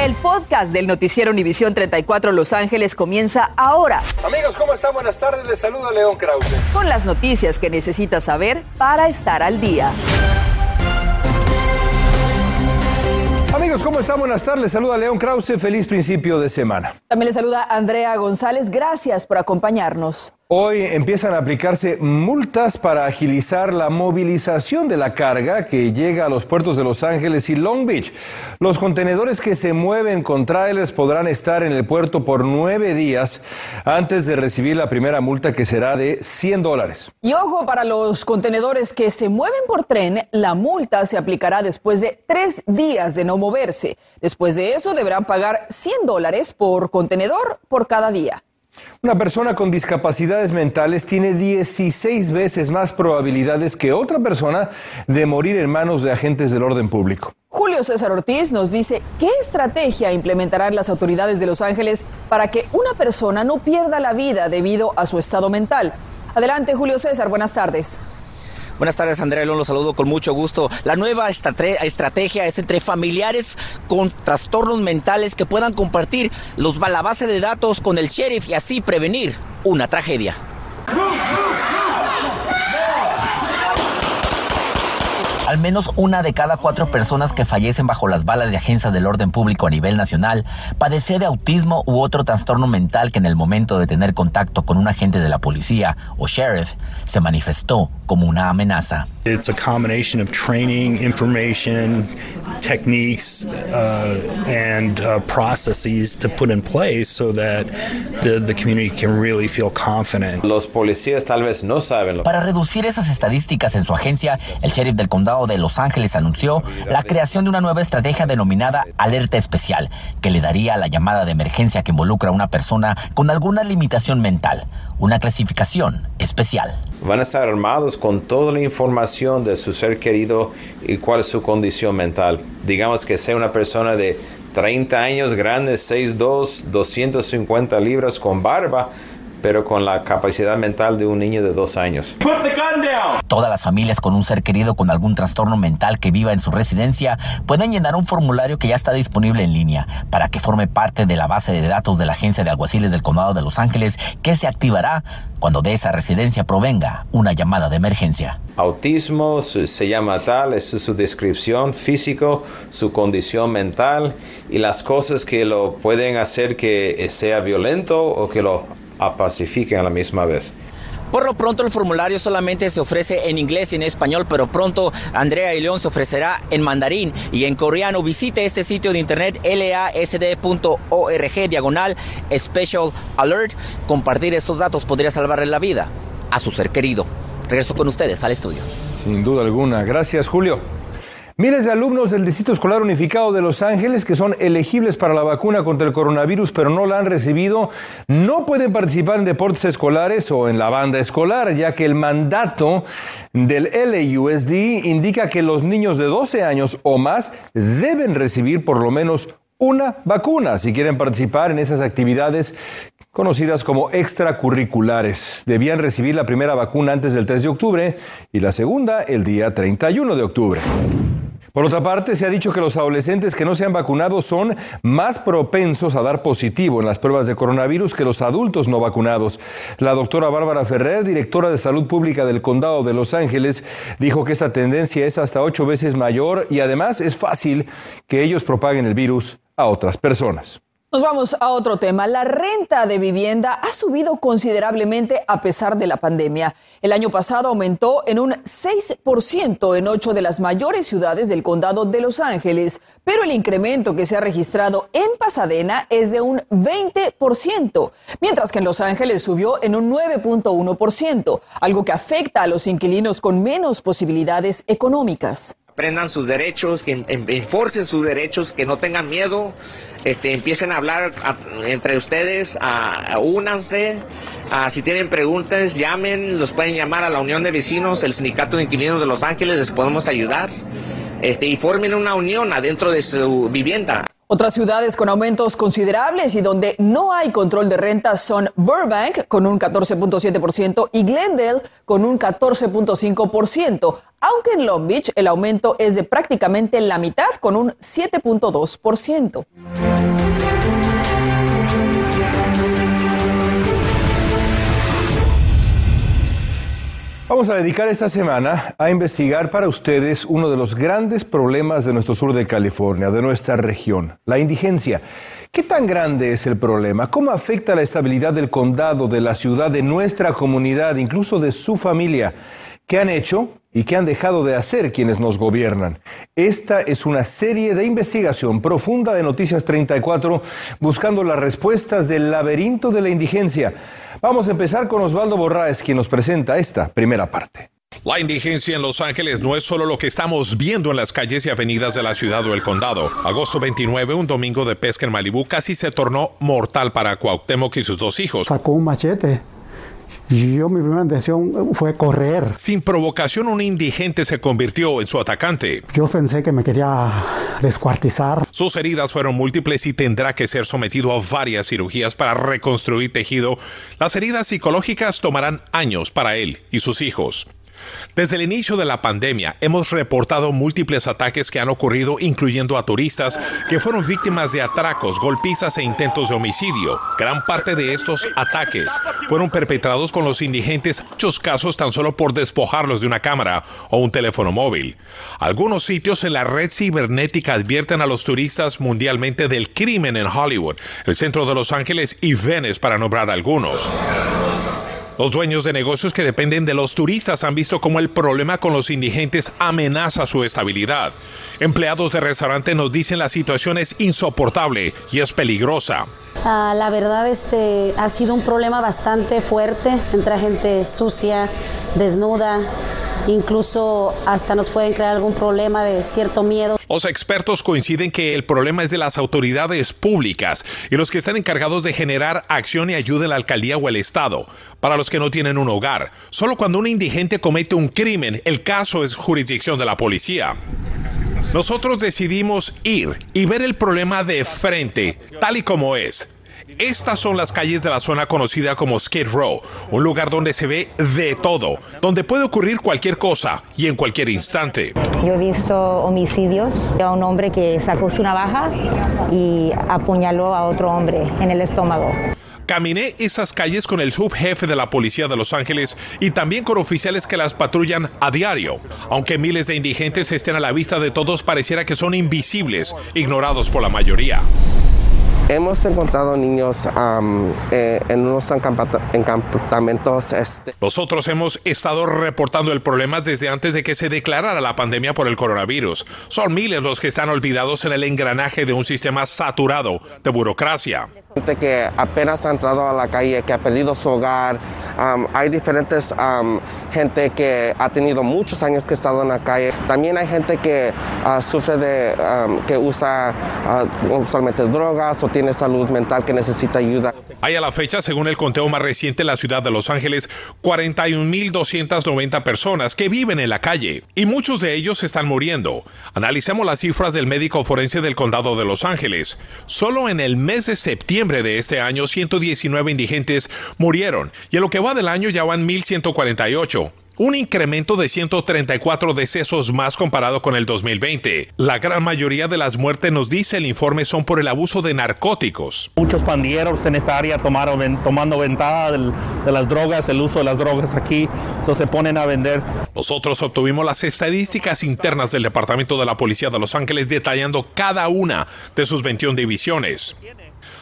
El podcast del noticiero Univisión 34 Los Ángeles comienza ahora. Amigos, ¿cómo están? Buenas tardes. Les saluda León Krause. Con las noticias que necesitas saber para estar al día. Amigos, ¿cómo están? Buenas tardes. Les saluda León Krause. Feliz principio de semana. También le saluda Andrea González. Gracias por acompañarnos. Hoy empiezan a aplicarse multas para agilizar la movilización de la carga que llega a los puertos de Los Ángeles y Long Beach. Los contenedores que se mueven con trailers podrán estar en el puerto por nueve días antes de recibir la primera multa que será de 100 dólares. Y ojo, para los contenedores que se mueven por tren, la multa se aplicará después de tres días de no moverse. Después de eso deberán pagar 100 dólares por contenedor por cada día. Una persona con discapacidades mentales tiene 16 veces más probabilidades que otra persona de morir en manos de agentes del orden público. Julio César Ortiz nos dice qué estrategia implementarán las autoridades de Los Ángeles para que una persona no pierda la vida debido a su estado mental. Adelante, Julio César, buenas tardes. Buenas tardes, Andrea León, lo saludo con mucho gusto. La nueva estrategia es entre familiares con trastornos mentales que puedan compartir los, la base de datos con el sheriff y así prevenir una tragedia. Al menos una de cada cuatro personas que fallecen bajo las balas de agencias del orden público a nivel nacional padece de autismo u otro trastorno mental que en el momento de tener contacto con un agente de la policía o sheriff se manifestó como una amenaza. It's a combination of training, information, techniques, uh, and uh, processes to put in place so that the, the community can really feel confident. Los policías tal vez no saben. Lo Para reducir esas estadísticas en su agencia, el sheriff del condado de Los Ángeles anunció la creación de una nueva estrategia denominada Alerta Especial, que le daría a la llamada de emergencia que involucra a una persona con alguna limitación mental, una clasificación especial. Van a estar armados con toda la información de su ser querido y cuál es su condición mental. Digamos que sea una persona de 30 años, grande, 6'2, 250 libras, con barba, pero con la capacidad mental de un niño de dos años. Todas las familias con un ser querido con algún trastorno mental que viva en su residencia pueden llenar un formulario que ya está disponible en línea para que forme parte de la base de datos de la Agencia de Alguaciles del Condado de Los Ángeles que se activará cuando de esa residencia provenga una llamada de emergencia. Autismo se llama tal, es su descripción físico, su condición mental y las cosas que lo pueden hacer que sea violento o que lo apacifiquen a la misma vez. Por lo pronto el formulario solamente se ofrece en inglés y en español, pero pronto Andrea y León se ofrecerá en mandarín y en coreano. Visite este sitio de internet lasd.org diagonal special alert. Compartir estos datos podría salvarle la vida a su ser querido. Regreso con ustedes al estudio. Sin duda alguna. Gracias, Julio. Miles de alumnos del Distrito Escolar Unificado de Los Ángeles que son elegibles para la vacuna contra el coronavirus pero no la han recibido no pueden participar en deportes escolares o en la banda escolar ya que el mandato del LAUSD indica que los niños de 12 años o más deben recibir por lo menos una vacuna si quieren participar en esas actividades conocidas como extracurriculares. Debían recibir la primera vacuna antes del 3 de octubre y la segunda el día 31 de octubre. Por otra parte, se ha dicho que los adolescentes que no se han vacunado son más propensos a dar positivo en las pruebas de coronavirus que los adultos no vacunados. La doctora Bárbara Ferrer, directora de Salud Pública del Condado de Los Ángeles, dijo que esta tendencia es hasta ocho veces mayor y además es fácil que ellos propaguen el virus a otras personas. Nos vamos a otro tema. La renta de vivienda ha subido considerablemente a pesar de la pandemia. El año pasado aumentó en un 6% en ocho de las mayores ciudades del condado de Los Ángeles, pero el incremento que se ha registrado en Pasadena es de un 20%, mientras que en Los Ángeles subió en un 9.1%, algo que afecta a los inquilinos con menos posibilidades económicas aprendan sus derechos, que enforcen sus derechos, que no tengan miedo, este, empiecen a hablar entre ustedes, a, únanse, si tienen preguntas, llamen, los pueden llamar a la Unión de Vecinos, el Sindicato de Inquilinos de Los Ángeles, les podemos ayudar, este, y formen una unión adentro de su vivienda. Otras ciudades con aumentos considerables y donde no hay control de rentas son Burbank con un 14.7% y Glendale con un 14.5%, aunque en Long Beach el aumento es de prácticamente la mitad con un 7.2%. Vamos a dedicar esta semana a investigar para ustedes uno de los grandes problemas de nuestro sur de California, de nuestra región, la indigencia. ¿Qué tan grande es el problema? ¿Cómo afecta la estabilidad del condado, de la ciudad, de nuestra comunidad, incluso de su familia? ¿Qué han hecho y qué han dejado de hacer quienes nos gobiernan? Esta es una serie de investigación profunda de Noticias 34 buscando las respuestas del laberinto de la indigencia. Vamos a empezar con Osvaldo Borraes, quien nos presenta esta primera parte. La indigencia en Los Ángeles no es solo lo que estamos viendo en las calles y avenidas de la ciudad o el condado. Agosto 29, un domingo de pesca en Malibú, casi se tornó mortal para Cuauhtémoc y sus dos hijos. Sacó un machete yo mi primera intención fue correr. Sin provocación, un indigente se convirtió en su atacante. Yo pensé que me quería descuartizar. Sus heridas fueron múltiples y tendrá que ser sometido a varias cirugías para reconstruir tejido. Las heridas psicológicas tomarán años para él y sus hijos. Desde el inicio de la pandemia hemos reportado múltiples ataques que han ocurrido incluyendo a turistas que fueron víctimas de atracos, golpizas e intentos de homicidio. Gran parte de estos ataques fueron perpetrados con los indigentes, muchos casos tan solo por despojarlos de una cámara o un teléfono móvil. Algunos sitios en la red cibernética advierten a los turistas mundialmente del crimen en Hollywood, el centro de Los Ángeles y Venice para nombrar algunos. Los dueños de negocios que dependen de los turistas han visto cómo el problema con los indigentes amenaza su estabilidad. Empleados de restaurante nos dicen la situación es insoportable y es peligrosa. Uh, la verdad este ha sido un problema bastante fuerte. Entra gente sucia, desnuda, incluso hasta nos pueden crear algún problema de cierto miedo. Los expertos coinciden que el problema es de las autoridades públicas y los que están encargados de generar acción y ayuda en la alcaldía o el estado. Para los que no tienen un hogar, solo cuando un indigente comete un crimen, el caso es jurisdicción de la policía. Nosotros decidimos ir y ver el problema de frente, tal y como es. Estas son las calles de la zona conocida como Skid Row, un lugar donde se ve de todo, donde puede ocurrir cualquier cosa y en cualquier instante. Yo he visto homicidios a un hombre que sacó su navaja y apuñaló a otro hombre en el estómago. Caminé esas calles con el subjefe de la policía de Los Ángeles y también con oficiales que las patrullan a diario. Aunque miles de indigentes estén a la vista de todos, pareciera que son invisibles, ignorados por la mayoría. Hemos encontrado niños eh, en unos encampamentos. Este. Nosotros hemos estado reportando el problema desde antes de que se declarara la pandemia por el coronavirus. Son miles los que están olvidados en el engranaje de un sistema saturado de burocracia. Gente que apenas ha entrado a la calle, que ha perdido su hogar. Hay diferentes gente que ha tenido muchos años que ha estado en la calle. También hay gente que uh, sufre de, que usa uh, usualmente drogas o tiene salud mental que necesita ayuda. Hay a la fecha, según el conteo más reciente en la ciudad de Los Ángeles, 41.290 personas que viven en la calle y muchos de ellos están muriendo. Analicemos las cifras del médico forense del condado de Los Ángeles. Solo en el mes de septiembre de este año, 119 indigentes murieron y en lo que va del año ya van 1.148 un incremento de 134 decesos más comparado con el 2020. La gran mayoría de las muertes, nos dice el informe, son por el abuso de narcóticos. Muchos pandilleros en esta área tomaron, tomando ventaja de las drogas, el uso de las drogas aquí, eso se ponen a vender. Nosotros obtuvimos las estadísticas internas del Departamento de la Policía de Los Ángeles detallando cada una de sus 21 divisiones.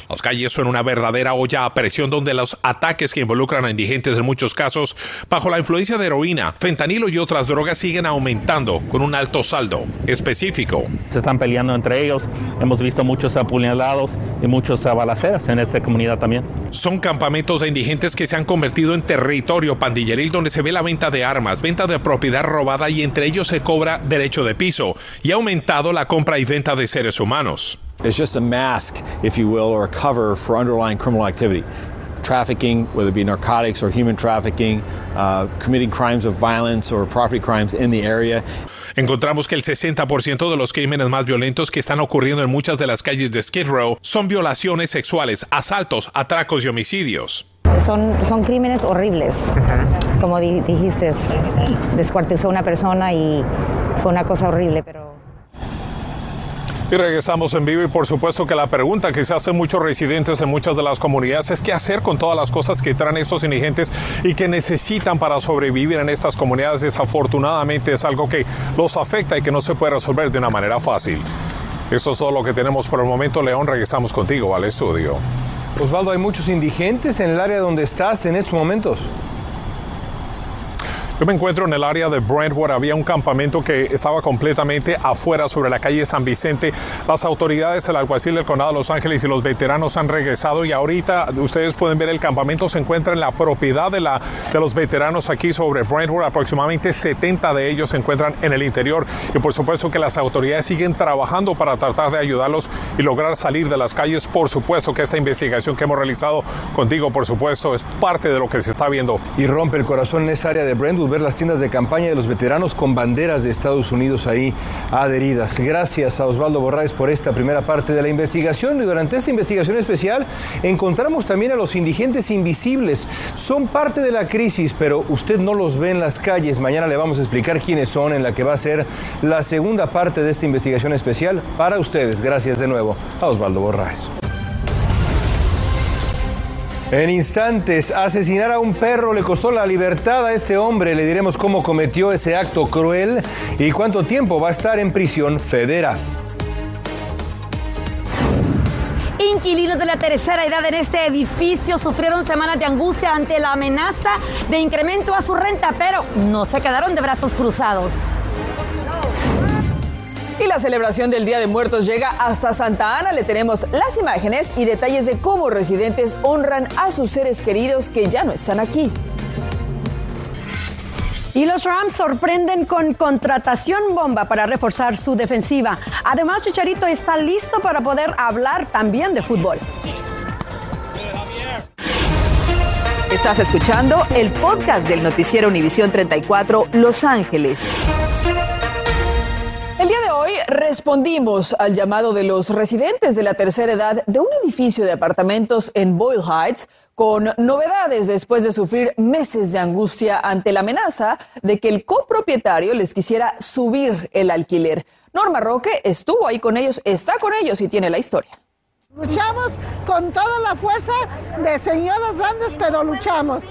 Las calles son una verdadera olla a presión donde los ataques que involucran a indigentes en muchos casos, bajo la influencia de heroína, fentanilo y otras drogas, siguen aumentando con un alto saldo específico. Se están peleando entre ellos. Hemos visto muchos apuñalados y muchos balaceras en esta comunidad también. Son campamentos de indigentes que se han convertido en territorio pandilleril donde se ve la venta de armas, venta de propiedad robada y entre ellos se cobra derecho de piso y ha aumentado la compra y venta de seres humanos. It's just a mask, if you will, or a cover for underlying criminal activity. Trafficking, whether it be narcotics or human trafficking, uh, committing crimes of violence or property crimes in the area. Encontramos que el 60% de los crímenes más violentos que están ocurriendo en muchas de las calles de Skid Row son violaciones sexuales, asaltos, atracos y homicidios. Son, son crímenes horribles. Como dijiste, descuartizó una persona y fue una cosa horrible, pero Y regresamos en vivo y por supuesto que la pregunta que se hacen muchos residentes en muchas de las comunidades es qué hacer con todas las cosas que traen estos indigentes y que necesitan para sobrevivir en estas comunidades. Desafortunadamente es algo que los afecta y que no se puede resolver de una manera fácil. Eso es todo lo que tenemos por el momento. León, regresamos contigo al estudio. Osvaldo, hay muchos indigentes en el área donde estás en estos momentos. Yo me encuentro en el área de Brentwood. Había un campamento que estaba completamente afuera sobre la calle San Vicente. Las autoridades, el alguacil del condado de Los Ángeles y los veteranos han regresado y ahorita ustedes pueden ver el campamento se encuentra en la propiedad de, la, de los veteranos aquí sobre Brentwood. Aproximadamente 70 de ellos se encuentran en el interior y por supuesto que las autoridades siguen trabajando para tratar de ayudarlos y lograr salir de las calles. Por supuesto que esta investigación que hemos realizado contigo, por supuesto, es parte de lo que se está viendo. Y rompe el corazón en esa área de Brentwood ver las tiendas de campaña de los veteranos con banderas de Estados Unidos ahí adheridas. Gracias a Osvaldo Borraes por esta primera parte de la investigación y durante esta investigación especial encontramos también a los indigentes invisibles. Son parte de la crisis, pero usted no los ve en las calles. Mañana le vamos a explicar quiénes son en la que va a ser la segunda parte de esta investigación especial para ustedes. Gracias de nuevo a Osvaldo Borraes. En instantes, asesinar a un perro le costó la libertad a este hombre. Le diremos cómo cometió ese acto cruel y cuánto tiempo va a estar en prisión federal. Inquilinos de la tercera edad en este edificio sufrieron semanas de angustia ante la amenaza de incremento a su renta, pero no se quedaron de brazos cruzados. Y la celebración del Día de Muertos llega hasta Santa Ana. Le tenemos las imágenes y detalles de cómo residentes honran a sus seres queridos que ya no están aquí. Y los Rams sorprenden con contratación bomba para reforzar su defensiva. Además, Chicharito está listo para poder hablar también de fútbol. Estás escuchando el podcast del noticiero Univisión 34 Los Ángeles. Hoy respondimos al llamado de los residentes de la tercera edad de un edificio de apartamentos en Boyle Heights con novedades después de sufrir meses de angustia ante la amenaza de que el copropietario les quisiera subir el alquiler. Norma Roque estuvo ahí con ellos, está con ellos y tiene la historia. Luchamos con toda la fuerza de señoras grandes, pero luchamos.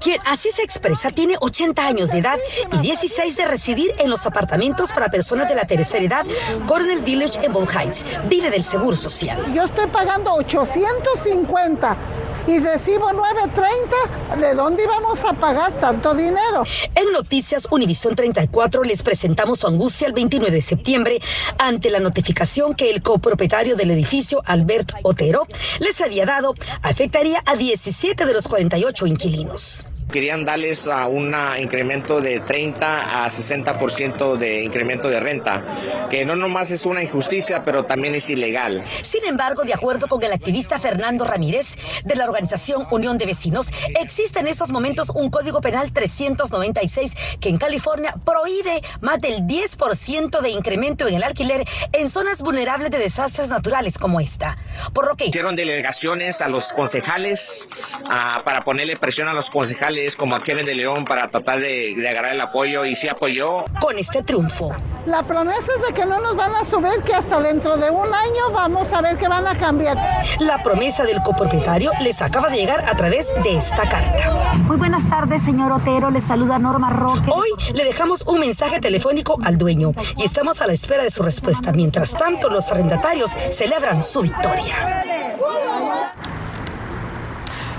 Quien así se expresa tiene 80 años de edad y 16 de residir en los apartamentos para personas de la tercera edad Cornell Village en Ball Heights. Vive del seguro social. Yo estoy pagando 850 y recibo 9.30, ¿de dónde íbamos a pagar tanto dinero? En Noticias Univisión 34 les presentamos su angustia el 29 de septiembre ante la notificación que el copropietario del edificio, Albert Otero, les había dado afectaría a 17 de los 48 inquilinos. Querían darles a un incremento de 30 a 60% de incremento de renta, que no nomás es una injusticia, pero también es ilegal. Sin embargo, de acuerdo con el activista Fernando Ramírez de la organización Unión de Vecinos, existe en estos momentos un código penal 396 que en California prohíbe más del 10% de incremento en el alquiler en zonas vulnerables de desastres naturales como esta. Por lo que hicieron delegaciones a los concejales ah, para ponerle presión a los concejales como a Kevin de León para tratar de, de agarrar el apoyo y sí apoyó. Con este triunfo. La promesa es de que no nos van a subir, que hasta dentro de un año vamos a ver que van a cambiar. La promesa del copropietario les acaba de llegar a través de esta carta. Muy buenas tardes, señor Otero. Les saluda Norma Roque. Hoy le dejamos un mensaje telefónico al dueño y estamos a la espera de su respuesta. Mientras tanto, los arrendatarios celebran su victoria.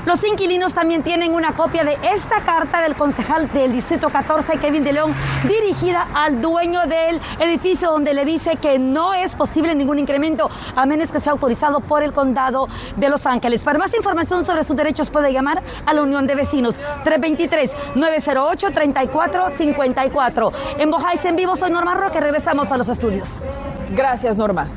Los inquilinos también tienen una copia de esta carta del concejal del Distrito 14, Kevin de León, dirigida al dueño del edificio donde le dice que no es posible ningún incremento a menos que sea autorizado por el condado de Los Ángeles. Para más información sobre sus derechos puede llamar a la Unión de Vecinos 323-908-3454. En Bojáis en vivo soy Norma Roque, regresamos a los estudios. Gracias Norma.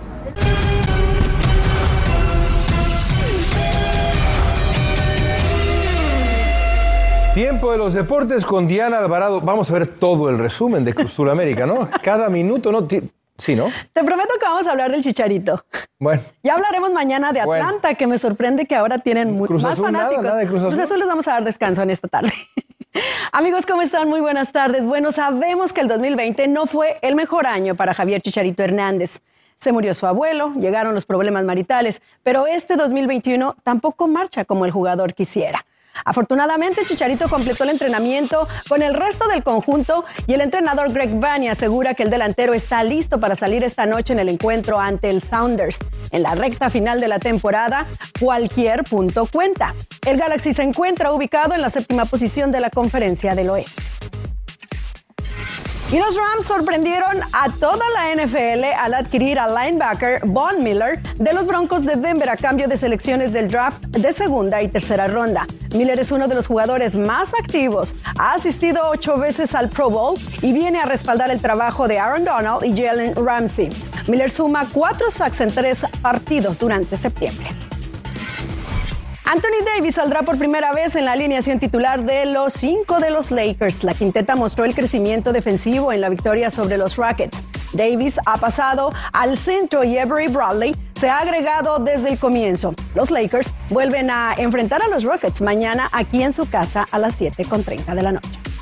Tiempo de los deportes con Diana Alvarado. Vamos a ver todo el resumen de Cruz América, ¿no? Cada minuto, ¿no? Sí, ¿no? Te prometo que vamos a hablar del Chicharito. Bueno. Ya hablaremos mañana de Atlanta, que me sorprende que ahora tienen muy, Cruz más Azul, fanáticos. Nada, nada de Cruz Azul. Cruz Azul les vamos a dar descanso en esta tarde. Amigos, ¿cómo están? Muy buenas tardes. Bueno, sabemos que el 2020 no fue el mejor año para Javier Chicharito Hernández. se murió su abuelo, llegaron los problemas maritales, pero este 2021 tampoco marcha como el jugador quisiera. Afortunadamente, Chicharito completó el entrenamiento con el resto del conjunto y el entrenador Greg Vanney asegura que el delantero está listo para salir esta noche en el encuentro ante el Sounders. En la recta final de la temporada, cualquier punto cuenta. El Galaxy se encuentra ubicado en la séptima posición de la Conferencia del Oeste. Y los Rams sorprendieron a toda la NFL al adquirir al linebacker Von Miller de los Broncos de Denver a cambio de selecciones del draft de segunda y tercera ronda. Miller es uno de los jugadores más activos, ha asistido ocho veces al Pro Bowl y viene a respaldar el trabajo de Aaron Donald y Jalen Ramsey. Miller suma cuatro sacks en tres partidos durante septiembre. Anthony Davis saldrá por primera vez en la alineación titular de los cinco de los Lakers. La quinteta mostró el crecimiento defensivo en la victoria sobre los Rockets. Davis ha pasado al centro y Avery Bradley se ha agregado desde el comienzo. Los Lakers vuelven a enfrentar a los Rockets mañana aquí en su casa a las 7.30 de la noche.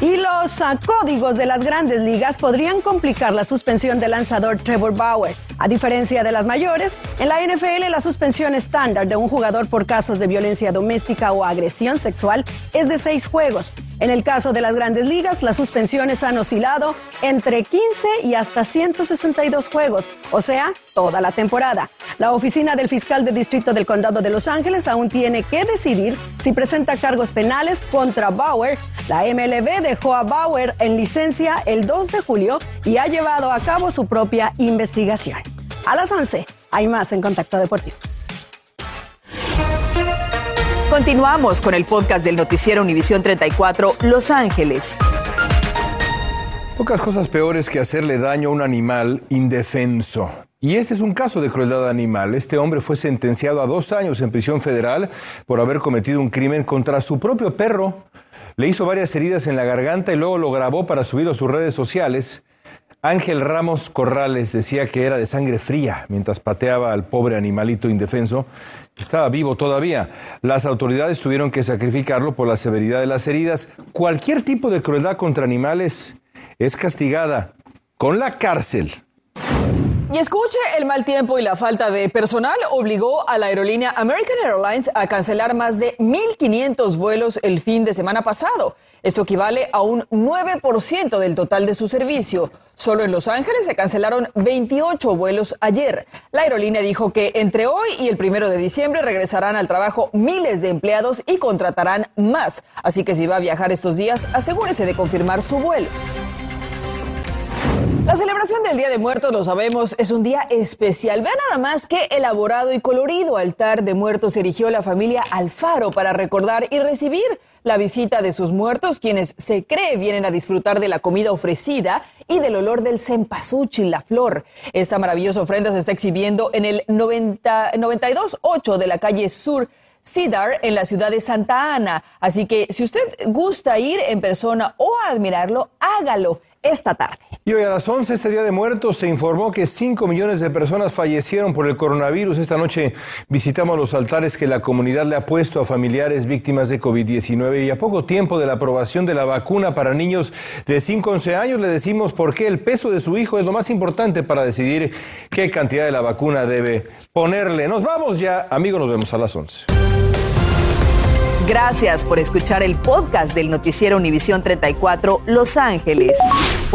Y los uh, códigos de las grandes ligas podrían complicar la suspensión del lanzador Trevor Bauer. A diferencia de las mayores, en la NFL la suspensión estándar de un jugador por casos de violencia doméstica o agresión sexual es de seis juegos. En el caso de las grandes ligas, las suspensiones han oscilado entre 15 y hasta 162 juegos, o sea, toda la temporada. La oficina del fiscal de distrito del condado de Los Ángeles aún tiene que decidir si presenta cargos penales contra Bauer. La MLB dejó a Bauer en licencia el 2 de julio y ha llevado a cabo su propia investigación. A las 11 hay más en Contacto Deportivo. Continuamos con el podcast del noticiero Univisión 34 Los Ángeles. Pocas cosas peores que hacerle daño a un animal indefenso. Y este es un caso de crueldad animal. Este hombre fue sentenciado a dos años en prisión federal por haber cometido un crimen contra su propio perro. Le hizo varias heridas en la garganta y luego lo grabó para subirlo a sus redes sociales. Ángel Ramos Corrales decía que era de sangre fría mientras pateaba al pobre animalito indefenso. Estaba vivo todavía. Las autoridades tuvieron que sacrificarlo por la severidad de las heridas. Cualquier tipo de crueldad contra animales es castigada con la cárcel. Y escuche, el mal tiempo y la falta de personal obligó a la aerolínea American Airlines a cancelar más de 1.500 vuelos el fin de semana pasado. Esto equivale a un 9% del total de su servicio. Solo en Los Ángeles se cancelaron 28 vuelos ayer. La aerolínea dijo que entre hoy y el primero de diciembre regresarán al trabajo miles de empleados y contratarán más. Así que si va a viajar estos días, asegúrese de confirmar su vuelo. La celebración del Día de Muertos, lo sabemos, es un día especial. Vean nada más que elaborado y colorido altar de muertos erigió la familia Alfaro para recordar y recibir la visita de sus muertos, quienes se cree vienen a disfrutar de la comida ofrecida y del olor del cempasúchil, la flor. Esta maravillosa ofrenda se está exhibiendo en el 90, 92.8 de la calle Sur. Cedar en la ciudad de Santa Ana. Así que si usted gusta ir en persona o admirarlo, hágalo esta tarde. Y hoy a las 11, este Día de Muertos, se informó que 5 millones de personas fallecieron por el coronavirus. Esta noche visitamos los altares que la comunidad le ha puesto a familiares víctimas de COVID-19 y a poco tiempo de la aprobación de la vacuna para niños de 5 a 11 años le decimos por qué el peso de su hijo es lo más importante para decidir qué cantidad de la vacuna debe ponerle. Nos vamos ya, amigos, nos vemos a las 11. Gracias por escuchar el podcast del noticiero Univisión 34 Los Ángeles.